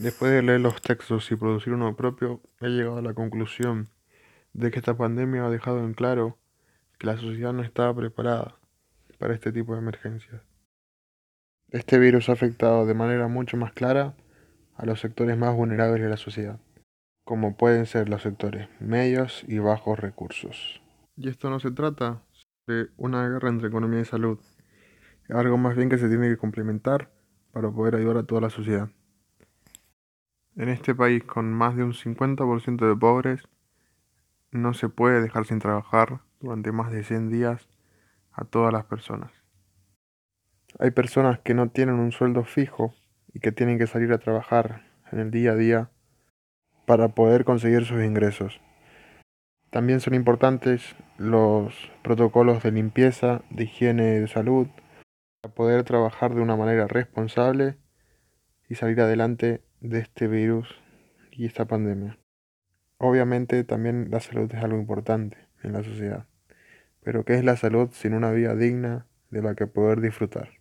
Después de leer los textos y producir uno propio, he llegado a la conclusión de que esta pandemia ha dejado en claro que la sociedad no estaba preparada para este tipo de emergencias. Este virus ha afectado de manera mucho más clara a los sectores más vulnerables de la sociedad, como pueden ser los sectores medios y bajos recursos. Y esto no se trata de una guerra entre economía y salud, algo más bien que se tiene que complementar para poder ayudar a toda la sociedad. En este país con más de un 50% de pobres, no se puede dejar sin trabajar durante más de 100 días a todas las personas. Hay personas que no tienen un sueldo fijo y que tienen que salir a trabajar en el día a día para poder conseguir sus ingresos. También son importantes los protocolos de limpieza, de higiene y de salud para poder trabajar de una manera responsable y salir adelante de este virus y esta pandemia. Obviamente también la salud es algo importante en la sociedad, pero ¿qué es la salud sin una vida digna de la que poder disfrutar?